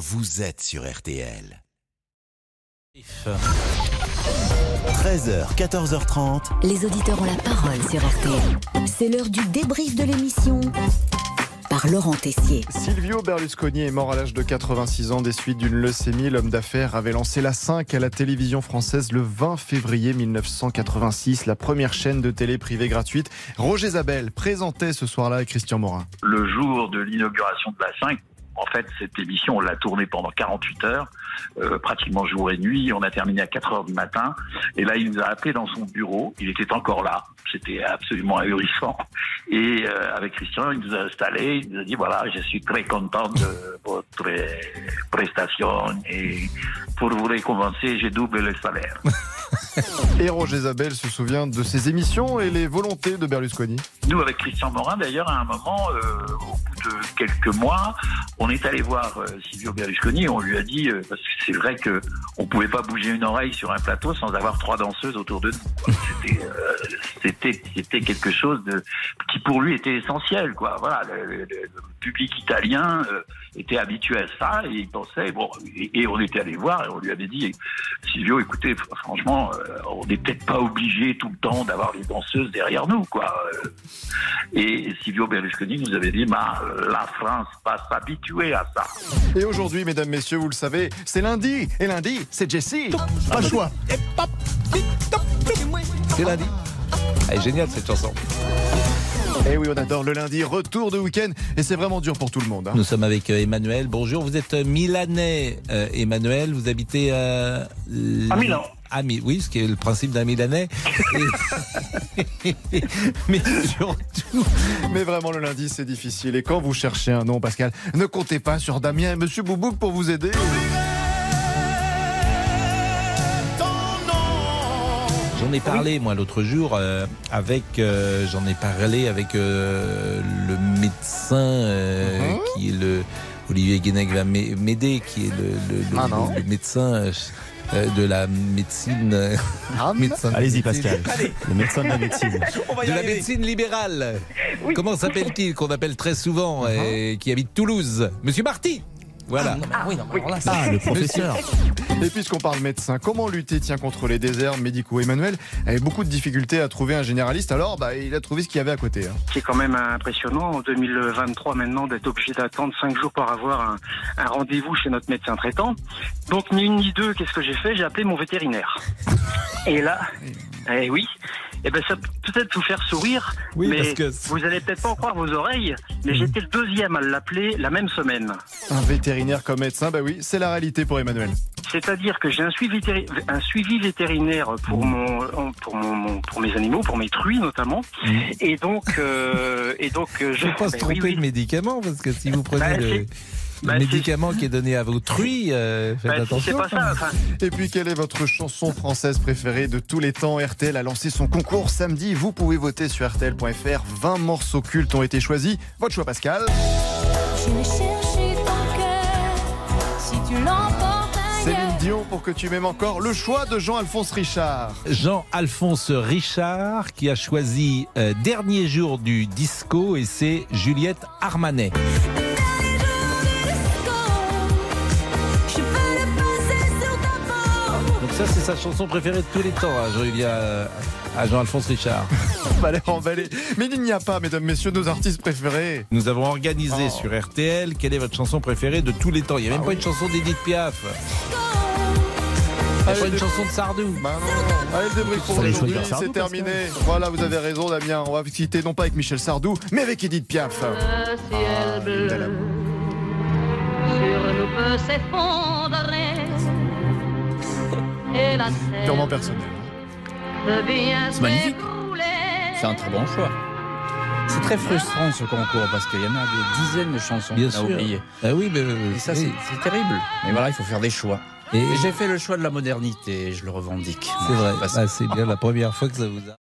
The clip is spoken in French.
vous êtes sur RTL. 13h, 14h30. Les auditeurs ont la parole sur RTL. C'est l'heure du débrief de l'émission par Laurent Tessier. Silvio Berlusconi est mort à l'âge de 86 ans des suites d'une leucémie. L'homme d'affaires avait lancé la 5 à la télévision française le 20 février 1986, la première chaîne de télé privée gratuite. Roger Zabel présentait ce soir-là avec Christian Morin. Le jour de l'inauguration de la 5, en fait, cette émission, on l'a tournée pendant 48 heures, euh, pratiquement jour et nuit. On a terminé à 4 heures du matin. Et là, il nous a appelé dans son bureau. Il était encore là. C'était absolument ahurissant. Et euh, avec Christian, il nous a installés. Il nous a dit, voilà, je suis très content de votre prestation. Et pour vous récompenser, j'ai doublé le salaire. Et Roger Zabel se souvient de ses émissions et les volontés de Berlusconi. Nous, avec Christian Morin, d'ailleurs, à un moment, euh, quelques mois, on est allé voir euh, Silvio Berlusconi on lui a dit, euh, parce que c'est vrai que on pouvait pas bouger une oreille sur un plateau sans avoir trois danseuses autour de nous. C'était, c'était quelque chose de qui pour lui était essentiel, quoi. Voilà, le, le- le public italien euh, était habitué à ça et il pensait, bon, et, et on était allé voir et on lui avait dit, Silvio, écoutez, fr- franchement, euh, on n'est peut-être pas obligé tout le temps d'avoir les danseuses derrière nous, quoi. Euh, Et Silvio Berlusconi nous avait dit, bah, euh, la France va s'habituer à ça. Et aujourd'hui, mesdames, messieurs, vous le savez, c'est lundi. Et lundi, c'est Jessie. Pas le choix. C'est lundi. Elle est géniale cette chanson. Et oui, on adore le lundi, retour de week-end. Et c'est vraiment dur pour tout le monde. hein. Nous sommes avec euh, Emmanuel. Bonjour, vous êtes euh, milanais, euh, Emmanuel. Vous habitez euh, À Milan. À Mi- oui, ce qui est le principe d'un milanais. Et- Mais surtout, Mais vraiment, le lundi, c'est difficile. Et quand vous cherchez un nom, Pascal, ne comptez pas sur Damien et Monsieur Boubouk pour vous aider. J'en ai parlé moi l'autre jour euh, avec, euh, j'en ai parlé avec euh, le médecin euh, Mhm. qui est le Olivier Guénec va m'ai- m'aider, qui est le, le- le- Ah non. le médecin euh, de la médecine. médecin de Allez-y. Pascal. Le médecin de la médecine. de la médecine libérale. Comment s'appelle-t-il qu'on appelle très souvent et qui habite Toulouse? Monsieur Marty. Voilà. Ah, le professeur. Et puisqu'on parle médecin, comment lutter tiens, contre les déserts médicaux Emmanuel avait beaucoup de difficultés à trouver un généraliste, alors bah, il a trouvé ce qu'il y avait à côté. hein. C'est quand même impressionnant en 2023 maintenant d'être obligé d'attendre cinq jours pour avoir un, un rendez-vous chez notre médecin traitant. Donc ni une ni deux, qu'est-ce que j'ai fait? J'ai appelé mon vétérinaire. Et là, eh oui, eh ben ça peut peut-être vous faire sourire, Oui, mais parce que- vous allez peut-être pas en croire vos oreilles, mais j'étais le deuxième à l'appeler la même semaine. Un vétérinaire comme médecin, bah oui, c'est la réalité pour Emmanuel. C'est-à-dire que j'ai un suivi, vétéri- un suivi vétérinaire pour mon, pour mon, mon- pour mes animaux, pour mes truies notamment, et donc euh, et donc euh, Je ne pas se ben tromper oui, oui. de médicament parce que si vous prenez Bah, le, le bah, médicament qui est donné à vos truies, euh, faites Bah, c'est- attention. c'est pas ça. Enfin, Et puis, quelle est votre chanson française préférée de tous les temps? RTL a lancé son concours samedi. Vous pouvez voter sur RTL.fr. 20 morceaux cultes ont été choisis. Votre choix, Pascal. Je vais chercher ton cœur si tu l'emportes Céline. Dion pour que tu m'aimes encore. Le choix de Jean-Alphonse Richard. Jean-Alphonse Richard qui a choisi euh, Dernier jour du disco et c'est Juliette Armanet. Ça c'est sa chanson préférée de tous les temps, hein, Julia- euh, à Jean-Alphonse Richard. On va les remballer. Mais il n'y a pas, mesdames, messieurs, nos artistes préférés. Nous avons organisé Oh. sur RTL quelle est votre chanson préférée de tous les temps? Il n'y a même Ah pas oui. une chanson d'Edith Piaf. Il n'y a Allez, pas une chanson de Sardou. Bah non. Allez, le débrief pour Fallait aujourd'hui, choisir Sardou, c'est terminé. Voilà, vous avez raison, Damien. On va citer non pas avec Michel Sardou, mais avec Edith Piaf. Le ciel bleu de l'amour. sur nous peut s'effondrer. Purement personnel. C'est magnifique. C'est un très bon choix. C'est très frustrant ce concours parce qu'il y en a des dizaines de chansons qu'on a oubliées. Ah oui, mais, Et ça, oui. c'est terrible. Mais voilà, il faut faire des choix. Et- j'ai fait le choix de la modernité, je le revendique. c'est vrai. Ah, c'est bien la première fois que ça vous a.